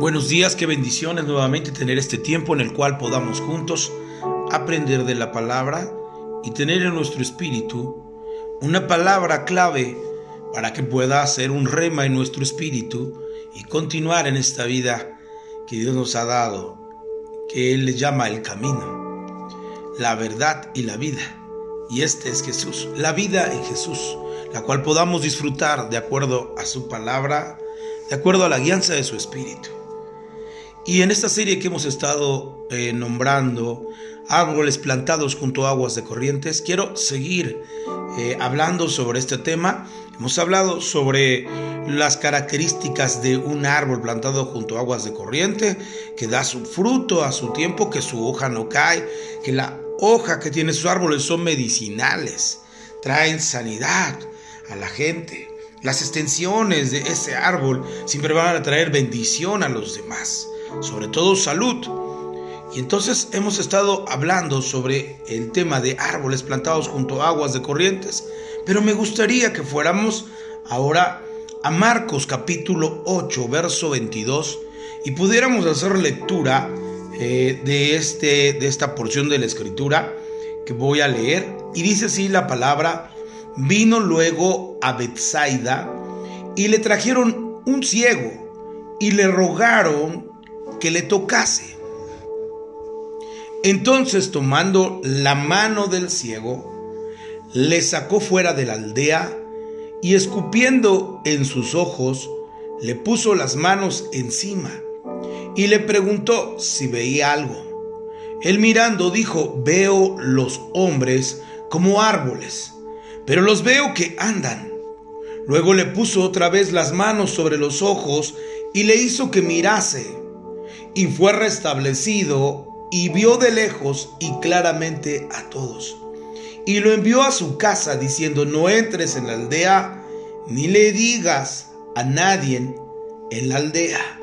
Buenos días, qué bendiciones nuevamente tener este tiempo en el cual podamos juntos aprender de la palabra y tener en nuestro espíritu una palabra clave para que pueda hacer un rema en nuestro espíritu y continuar en esta vida que Dios nos ha dado, que Él le llama el camino, la verdad y la vida. Y este es Jesús, la vida en Jesús, la cual podamos disfrutar de acuerdo a su palabra, de acuerdo a la guianza de su espíritu. Y en esta serie que hemos estado eh, nombrando árboles plantados junto a aguas de corrientes, quiero seguir eh, hablando sobre este tema. Hemos hablado sobre las características de un árbol plantado junto a aguas de corriente, que da su fruto a su tiempo, que su hoja no cae, que la hoja que tiene sus árboles son medicinales, traen sanidad a la gente. Las extensiones de ese árbol siempre van a traer bendición a los demás sobre todo salud. Y entonces hemos estado hablando sobre el tema de árboles plantados junto a aguas de corrientes, pero me gustaría que fuéramos ahora a Marcos capítulo 8, verso 22, y pudiéramos hacer lectura eh, de, este, de esta porción de la escritura que voy a leer. Y dice así la palabra, vino luego a Bethsaida y le trajeron un ciego y le rogaron que le tocase. Entonces tomando la mano del ciego, le sacó fuera de la aldea y escupiendo en sus ojos, le puso las manos encima y le preguntó si veía algo. Él mirando dijo, veo los hombres como árboles, pero los veo que andan. Luego le puso otra vez las manos sobre los ojos y le hizo que mirase y fue restablecido y vio de lejos y claramente a todos. Y lo envió a su casa diciendo, no entres en la aldea ni le digas a nadie en la aldea.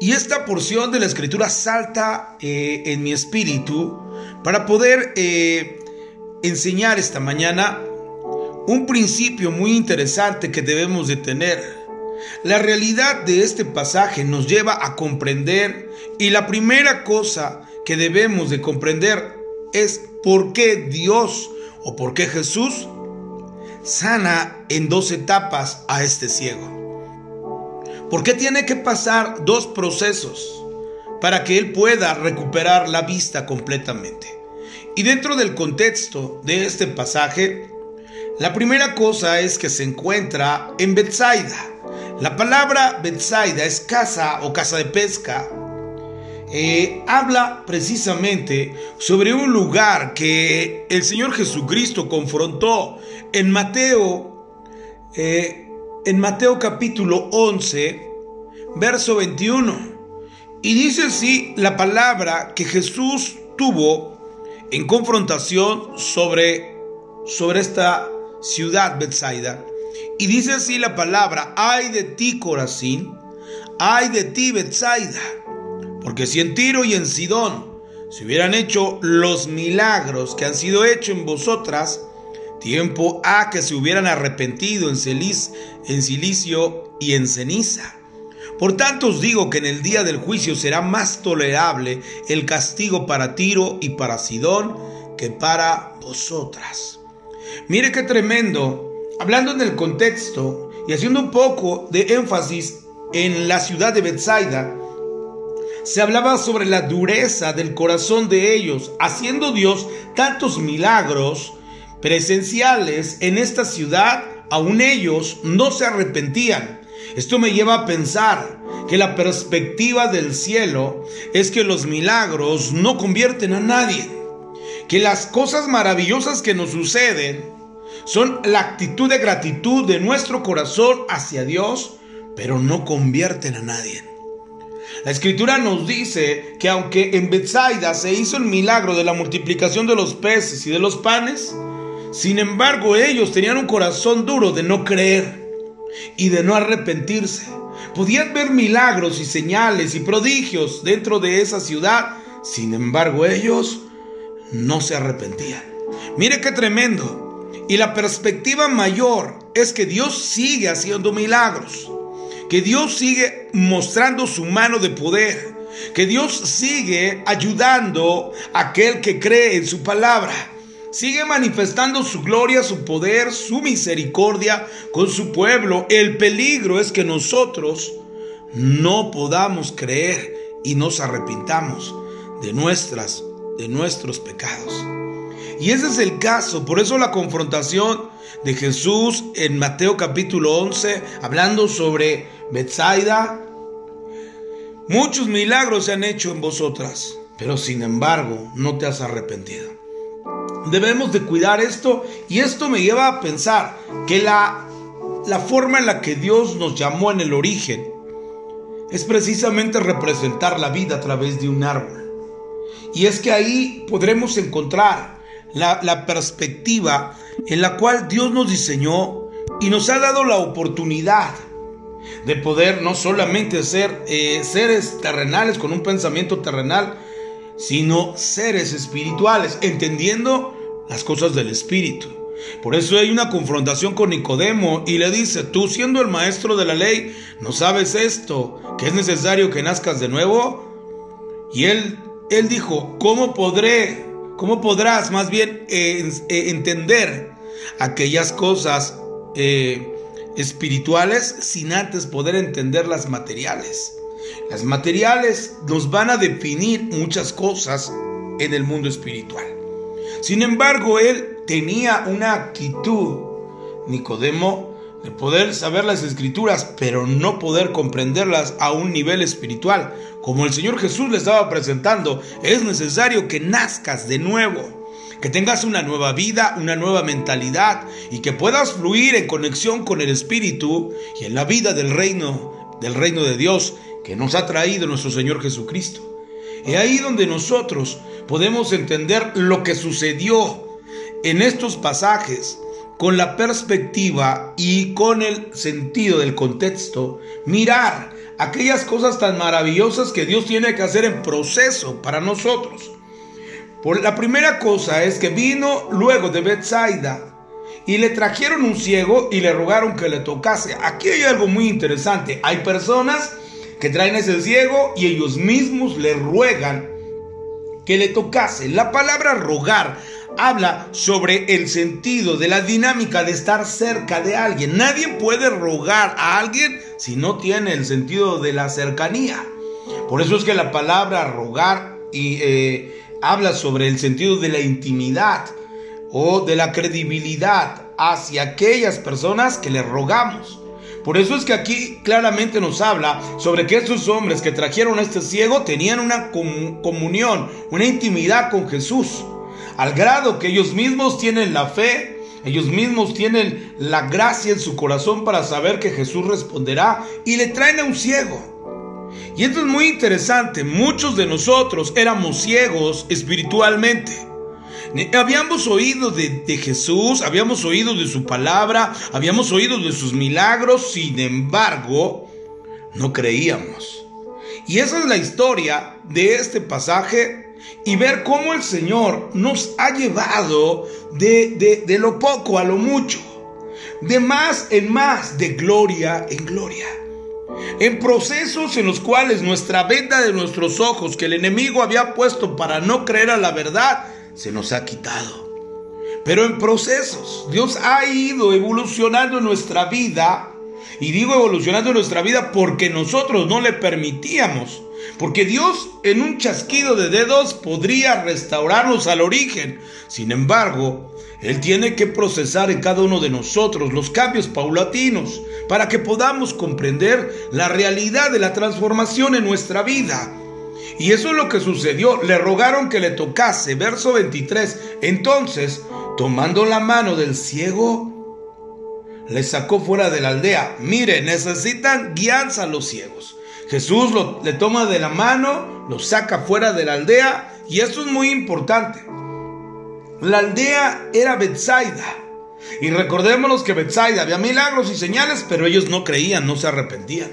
Y esta porción de la escritura salta eh, en mi espíritu para poder eh, enseñar esta mañana un principio muy interesante que debemos de tener la realidad de este pasaje nos lleva a comprender y la primera cosa que debemos de comprender es por qué Dios o por qué Jesús sana en dos etapas a este ciego. ¿Por qué tiene que pasar dos procesos para que él pueda recuperar la vista completamente? Y dentro del contexto de este pasaje, la primera cosa es que se encuentra en Bethsaida. La palabra Bethsaida es casa o casa de pesca. Eh, habla precisamente sobre un lugar que el Señor Jesucristo confrontó en Mateo, eh, en Mateo capítulo 11, verso 21. Y dice así la palabra que Jesús tuvo en confrontación sobre, sobre esta ciudad Bethsaida. Y dice así la palabra, ay de ti Corazín, ay de ti Bethsaida, porque si en Tiro y en Sidón se hubieran hecho los milagros que han sido hechos en vosotras, tiempo ha que se hubieran arrepentido en, en silicio y en ceniza. Por tanto os digo que en el día del juicio será más tolerable el castigo para Tiro y para Sidón que para vosotras. Mire qué tremendo hablando en el contexto y haciendo un poco de énfasis en la ciudad de Bethsaida, se hablaba sobre la dureza del corazón de ellos, haciendo Dios tantos milagros presenciales en esta ciudad, aún ellos no se arrepentían. Esto me lleva a pensar que la perspectiva del cielo es que los milagros no convierten a nadie, que las cosas maravillosas que nos suceden son la actitud de gratitud de nuestro corazón hacia Dios, pero no convierten a nadie. La escritura nos dice que aunque en Bethsaida se hizo el milagro de la multiplicación de los peces y de los panes, sin embargo ellos tenían un corazón duro de no creer y de no arrepentirse. Podían ver milagros y señales y prodigios dentro de esa ciudad, sin embargo ellos no se arrepentían. Mire qué tremendo. Y la perspectiva mayor es que Dios sigue haciendo milagros, que Dios sigue mostrando su mano de poder, que Dios sigue ayudando a aquel que cree en su palabra. Sigue manifestando su gloria, su poder, su misericordia con su pueblo. El peligro es que nosotros no podamos creer y nos arrepintamos de nuestras de nuestros pecados. Y ese es el caso, por eso la confrontación de Jesús en Mateo capítulo 11, hablando sobre Bethsaida. Muchos milagros se han hecho en vosotras, pero sin embargo no te has arrepentido. Debemos de cuidar esto y esto me lleva a pensar que la, la forma en la que Dios nos llamó en el origen es precisamente representar la vida a través de un árbol. Y es que ahí podremos encontrar la, perspectiva en la cual Dios nos diseñó y nos ha dado la oportunidad de poder no solamente ser eh, seres terrenales con un pensamiento terrenal, sino seres espirituales, entendiendo las cosas del espíritu. Por eso hay una confrontación con Nicodemo y le dice, tú siendo el maestro de la ley, ¿no sabes esto? ¿Que es necesario que nazcas de nuevo? Y él, él dijo, ¿cómo podré ¿Cómo podrás más bien eh, eh, entender aquellas cosas eh, espirituales sin antes poder entender las materiales? Las materiales nos van a definir muchas cosas en el mundo espiritual. Sin embargo, él tenía una actitud, Nicodemo, de poder saber las escrituras, pero no poder comprenderlas a un nivel espiritual. Como el Señor Jesús le estaba presentando, es necesario que nazcas de nuevo, que tengas una nueva vida, una nueva mentalidad y que puedas fluir en conexión con el Espíritu y en la vida del reino, del reino de Dios que nos ha traído nuestro Señor Jesucristo. Es ahí donde nosotros podemos entender lo que sucedió en estos pasajes con la perspectiva y con el sentido del contexto, mirar aquellas cosas tan maravillosas que Dios tiene que hacer en proceso para nosotros. Por la primera cosa es que vino luego de Bethsaida y le trajeron un ciego y le rogaron que le tocase. Aquí hay algo muy interesante. Hay personas que traen ese ciego y ellos mismos le ruegan que le tocase. La palabra rogar habla sobre el sentido de la dinámica de estar cerca de alguien. Nadie puede rogar a alguien si no tiene el sentido de la cercanía. Por eso es que la palabra rogar y, eh, habla sobre el sentido de la intimidad o de la credibilidad hacia aquellas personas que le rogamos. Por eso es que aquí claramente nos habla sobre que estos hombres que trajeron a este ciego tenían una comunión, una intimidad con Jesús al grado que ellos mismos tienen la fe, ellos mismos tienen la gracia en su corazón para saber que Jesús responderá y le traen a un ciego. Y esto es muy interesante, muchos de nosotros éramos ciegos espiritualmente. Habíamos oído de, de, Jesús, habíamos oído de su palabra, habíamos oído de sus milagros, sin embargo, no creíamos. Y esa es la historia de este pasaje y ver cómo el Señor nos ha llevado de, de, lo poco a lo mucho, de más en más, de gloria en gloria. En procesos en los cuales nuestra venda de nuestros ojos que el enemigo había puesto para no creer a la verdad, se nos ha quitado. Pero en procesos, Dios ha ido evolucionando nuestra vida. Y digo evolucionando nuestra vida porque nosotros no le permitíamos porque Dios en un chasquido de dedos podría restaurarnos al origen. Sin embargo, Él tiene que procesar en cada uno de nosotros los cambios paulatinos para que podamos comprender la realidad de la transformación en nuestra vida. Y eso es lo que sucedió. Le rogaron que le tocase. Verso 23. Entonces, tomando la mano del ciego, le sacó fuera de la aldea. Mire, necesitan guianza los ciegos. Jesús le toma de la mano, lo saca fuera de la aldea y esto es muy importante. La aldea era Bethsaida. Y recordémonos que Bethsaida había milagros y señales, pero ellos no creían, no se arrepentían.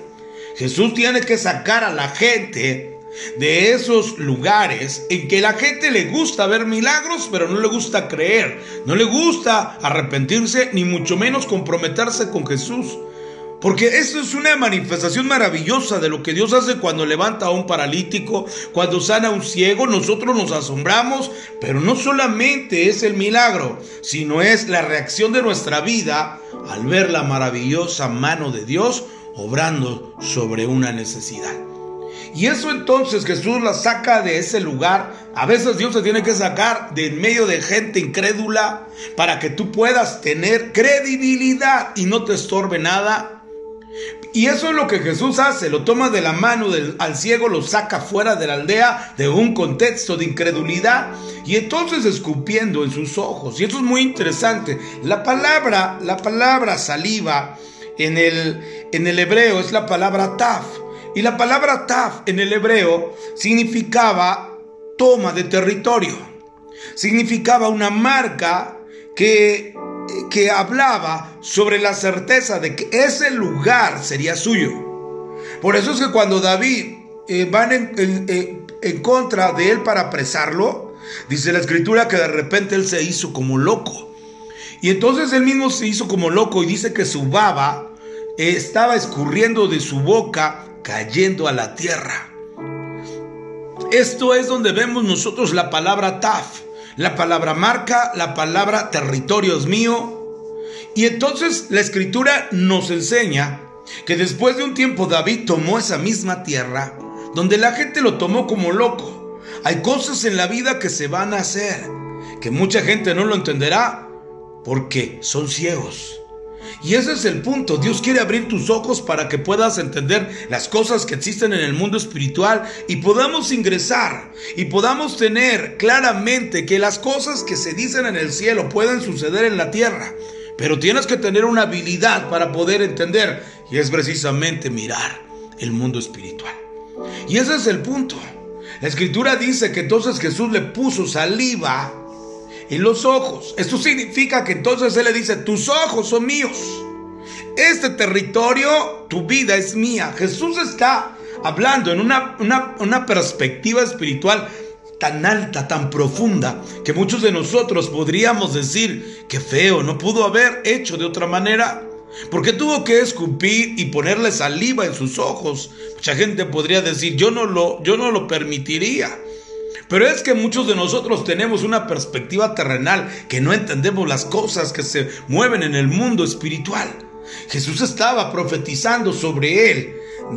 Jesús tiene que sacar a la gente de esos lugares en que la gente le gusta ver milagros, pero no le gusta creer, no le gusta arrepentirse, ni mucho menos comprometerse con Jesús. Porque esto es una manifestación maravillosa de lo que Dios hace cuando levanta a un paralítico, cuando sana a un ciego, nosotros nos asombramos, pero no solamente es el milagro, sino es la reacción de nuestra vida al ver la maravillosa mano de Dios obrando sobre una necesidad. Y eso entonces Jesús la saca de ese lugar. A veces Dios se tiene que sacar de en medio de gente incrédula para que tú puedas tener credibilidad y no te estorbe nada y eso es lo que Jesús hace, lo toma de la mano del, al ciego, lo saca fuera de la aldea de un contexto de incredulidad y entonces escupiendo en sus ojos. Y esto es muy interesante. La palabra, la palabra saliva en el, en el hebreo es la palabra taf. Y la palabra taf en el hebreo significaba toma de territorio. Significaba una marca que que hablaba sobre la certeza de que ese lugar sería suyo. Por eso es que cuando David eh, van en, en contra de él para apresarlo, dice la escritura que de repente él se hizo como loco. Y entonces él mismo se hizo como loco y dice que su baba estaba escurriendo de su boca, cayendo a la tierra. Esto es donde vemos nosotros la palabra taf la palabra marca, la palabra territorio es mío. Y entonces la escritura nos enseña que después de un tiempo David tomó esa misma tierra, donde la gente lo tomó como loco. Hay cosas en la vida que se van a hacer, que mucha gente no lo entenderá, porque son ciegos. Y ese es el punto. Dios quiere abrir tus ojos para que puedas entender las cosas que existen en el mundo espiritual y podamos ingresar y podamos tener claramente que las cosas que se dicen en el cielo pueden suceder en la tierra. Pero tienes que tener una habilidad para poder entender y es precisamente mirar el mundo espiritual. Y ese es el punto. La escritura dice que entonces Jesús le puso saliva en los ojos. Esto significa que entonces Él le dice, tus ojos son míos. Este territorio, tu vida es mía. Jesús está hablando en una, una, perspectiva espiritual tan alta, tan profunda, que muchos de nosotros podríamos decir que feo, no pudo haber hecho de otra manera. Porque tuvo que escupir y ponerle saliva en sus ojos. Mucha gente podría decir, yo no lo, yo no lo permitiría. Pero es que muchos de nosotros tenemos una perspectiva terrenal que no entendemos las cosas que se mueven en el mundo espiritual. Jesús estaba profetizando sobre él,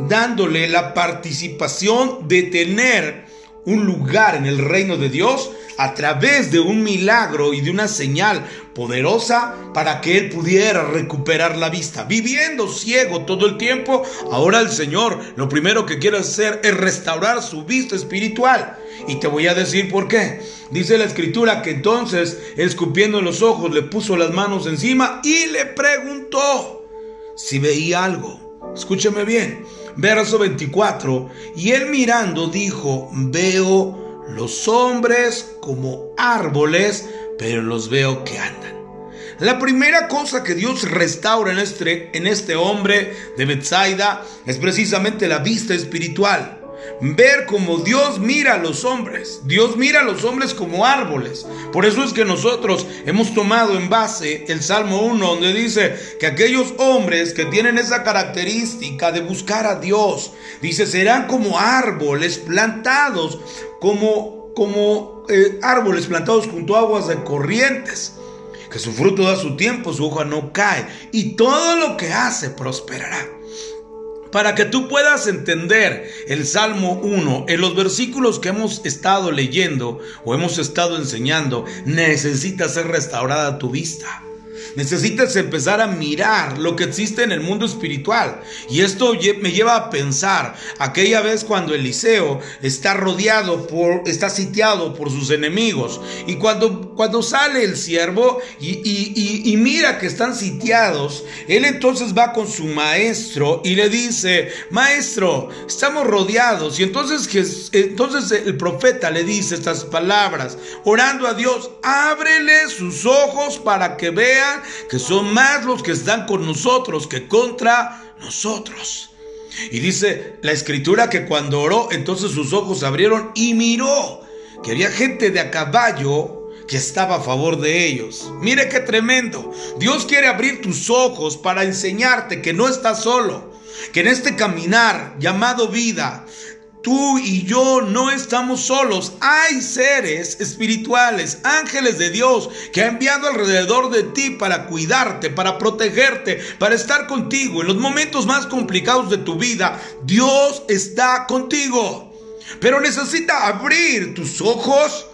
dándole la participación de tener un lugar en el reino de Dios a través de un milagro y de una señal poderosa para que él pudiera recuperar la vista. Viviendo ciego todo el tiempo, ahora el Señor lo primero que quiere hacer es restaurar su vista espiritual. Y te voy a decir por qué. Dice la escritura que entonces, escupiendo los ojos, le puso las manos encima y le preguntó si veía algo. Escúcheme bien. Verso 24. Y él mirando dijo, veo los hombres como árboles, pero los veo que andan. La primera cosa que Dios restaura en este, en este hombre de Bethsaida es precisamente la vista espiritual ver cómo Dios mira a los hombres. Dios mira a los hombres como árboles. Por eso es que nosotros hemos tomado en base el Salmo 1, donde dice que aquellos hombres que tienen esa característica de buscar a Dios, dice, serán como árboles plantados, como, como eh, árboles plantados junto a aguas de corrientes. Que su fruto da su tiempo, su hoja no cae, y todo lo que hace prosperará para que tú puedas entender el Salmo 1 en los versículos que hemos estado leyendo o hemos estado enseñando, necesita ser restaurada tu vista. Necesitas empezar a mirar lo que existe en el mundo espiritual. Y esto me lleva a pensar aquella vez cuando Eliseo está rodeado por, está sitiado por sus enemigos. Y cuando, cuando sale el siervo y, y mira que están sitiados, él entonces va con su maestro y le dice, maestro, estamos rodeados. Y entonces, entonces el profeta le dice estas palabras, orando a Dios, ábrele sus ojos para que vean que son más los que están con nosotros que contra nosotros. Y dice la escritura que cuando oró, entonces sus ojos se abrieron y miró que había gente de a caballo que estaba a favor de ellos. Mire qué tremendo. Dios quiere abrir tus ojos para enseñarte que no estás solo, que en este caminar llamado vida, tú y yo no estamos solos. Hay seres espirituales, ángeles de Dios, que ha enviado alrededor de ti para cuidarte, para protegerte, para estar contigo. En los momentos más complicados de tu vida, Dios está contigo. Pero necesita abrir tus ojos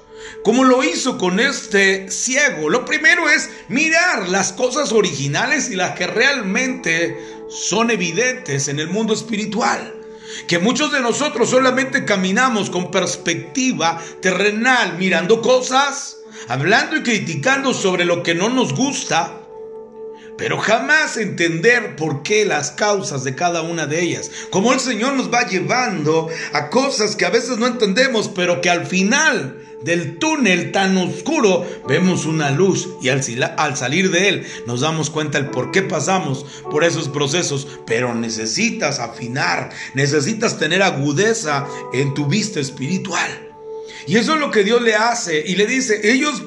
como lo hizo con este ciego. Lo primero es mirar las cosas originales y las que realmente son evidentes en el mundo espiritual. Que muchos de nosotros solamente caminamos con perspectiva terrenal, mirando cosas, hablando y criticando sobre lo que no nos gusta, pero jamás entender por qué las causas de cada una de ellas. Como el Señor nos va llevando a cosas que a veces no entendemos, pero que al final del túnel tan oscuro vemos una luz y al, al, salir de él nos damos cuenta el por qué pasamos por esos procesos, pero necesitas afinar, necesitas tener agudeza en tu vista espiritual. Y eso es lo que Dios le hace y le dice, ellos,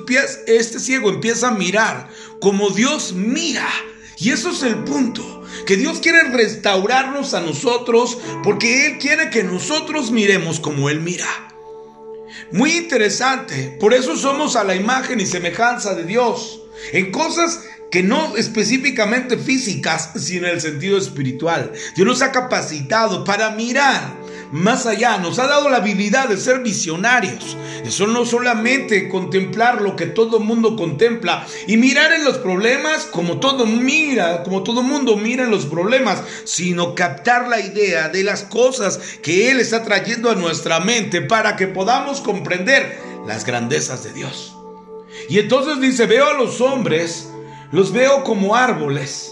este ciego empieza a mirar como Dios mira. Y eso es el punto, que Dios quiere restaurarnos a nosotros porque Él quiere que nosotros miremos como Él mira. Muy interesante, por eso somos a la imagen y semejanza de Dios, en cosas que no específicamente físicas, sino en el sentido espiritual. Dios nos ha capacitado para mirar más allá, nos ha dado la habilidad de ser visionarios. Eso no solamente contemplar lo que todo mundo contempla y mirar en los problemas como todo mira, como todo mundo mira en los problemas, sino captar la idea de las cosas que Él está trayendo a nuestra mente para que podamos comprender las grandezas de Dios. Y entonces dice, veo a los hombres, los veo como árboles,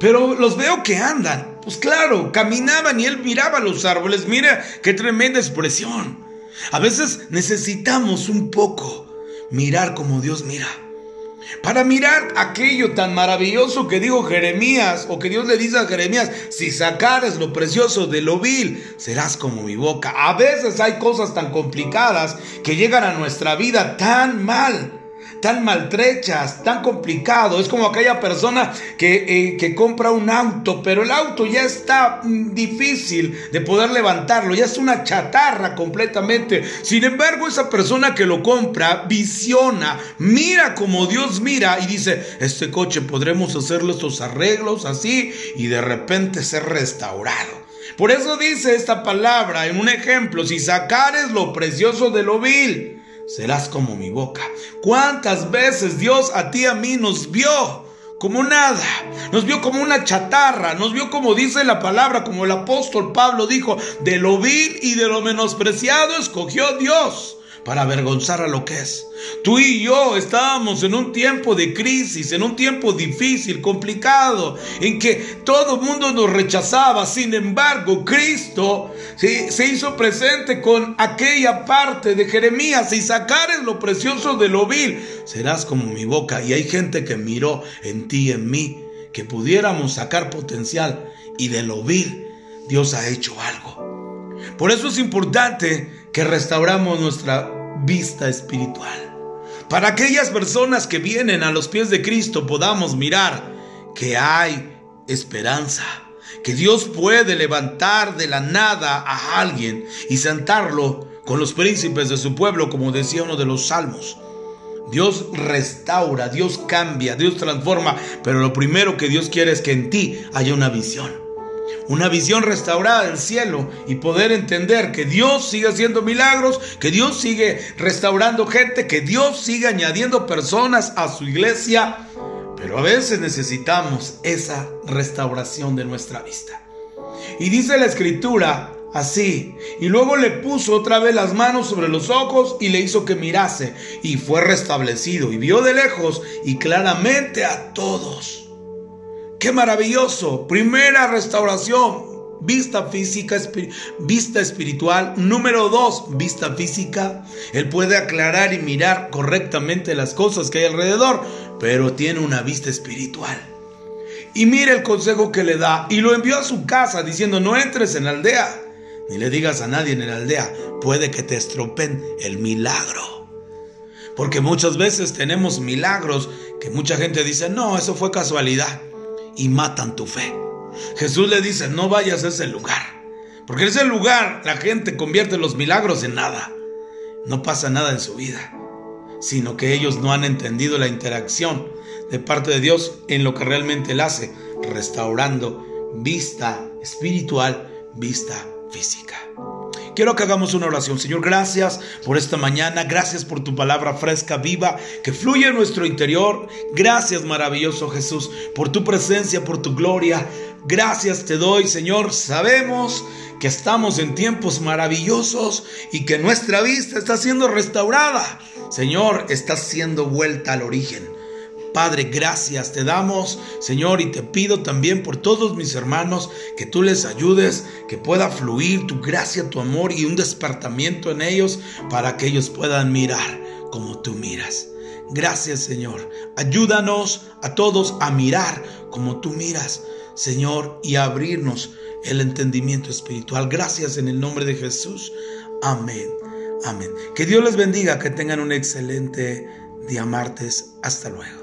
pero los veo que andan. Pues claro, caminaban y él miraba los árboles. Mira qué tremenda expresión. A veces necesitamos un poco mirar como Dios mira. Para mirar aquello tan maravilloso que dijo Jeremías, o que Dios le dice a Jeremías, si sacares lo precioso de lo vil, serás como mi boca. A veces hay cosas tan complicadas que llegan a nuestra vida tan mal tan maltrechas, tan complicado. Es como aquella persona que, eh, que compra un auto, pero el auto ya está mm, difícil de poder levantarlo, ya es una chatarra completamente. Sin embargo, esa persona que lo compra visiona, mira como Dios mira y dice, este coche podremos hacerle estos arreglos así y de repente ser restaurado. Por eso dice esta palabra en un ejemplo, si sacares lo precioso de lo vil, serás como mi boca. ¿Cuántas veces Dios a ti a mí nos vio? Como nada, nos vio como una chatarra, nos vio como dice la palabra, como el apóstol Pablo dijo, de lo vil y de lo menospreciado escogió Dios para avergonzar a lo que es. Tú y yo estábamos en un tiempo de crisis, en un tiempo difícil, complicado, en que todo el mundo nos rechazaba. Sin embargo, Cristo se hizo presente con aquella parte de Jeremías y sacares lo precioso de lo vil. Serás como mi boca. Y hay gente que miró en ti y en mí que pudiéramos sacar potencial y de lo vil Dios ha hecho algo. Por eso es importante que restauramos nuestra vista espiritual. Para aquellas personas que vienen a los pies de Cristo podamos mirar que hay esperanza, que Dios puede levantar de la nada a alguien y sentarlo con los príncipes de su pueblo, como decía uno de los salmos. Dios restaura, Dios cambia, Dios transforma, pero lo primero que Dios quiere es que en ti haya una visión una visión restaurada del cielo y poder entender que Dios sigue haciendo milagros, que Dios sigue restaurando gente, que Dios sigue añadiendo personas a su iglesia. Pero a veces necesitamos esa restauración de nuestra vista. Y dice la escritura así, y luego le puso otra vez las manos sobre los ojos y le hizo que mirase, y fue restablecido, y vio de lejos y claramente a todos. Qué maravilloso. Primera restauración. Vista física, vista espiritual. Número dos, vista física. Él puede aclarar y mirar correctamente las cosas que hay alrededor, pero tiene una vista espiritual. Y mire el consejo que le da. Y lo envió a su casa diciendo, no entres en la aldea, ni le digas a nadie en la aldea, puede que te estropen el milagro. Porque muchas veces tenemos milagros que mucha gente dice, no, eso fue casualidad. Y matan tu fe. Jesús le dice, no vayas a ese lugar. Porque en ese lugar la gente convierte los milagros en nada. No pasa nada en su vida. Sino que ellos no han entendido la interacción de parte de Dios en lo que realmente Él hace. Restaurando vista espiritual, vista física. Quiero que hagamos una oración. Señor, gracias por esta mañana. Gracias por tu palabra fresca, viva, que fluye en nuestro interior. Gracias, maravilloso Jesús, por tu presencia, por tu gloria. Gracias te doy, Señor. Sabemos que estamos en tiempos maravillosos y que nuestra vista está siendo restaurada. Señor, está siendo vuelta al origen. Padre, gracias te damos, Señor, y te pido también por todos mis hermanos que tú les ayudes, que pueda fluir tu gracia, tu amor y un despertamiento en ellos para que ellos puedan mirar como tú miras. Gracias, Señor. Ayúdanos a todos a mirar como tú miras, Señor, y a abrirnos el entendimiento espiritual. Gracias en el nombre de Jesús. Amén. Amén. Que Dios les bendiga, que tengan un excelente día martes. Hasta luego.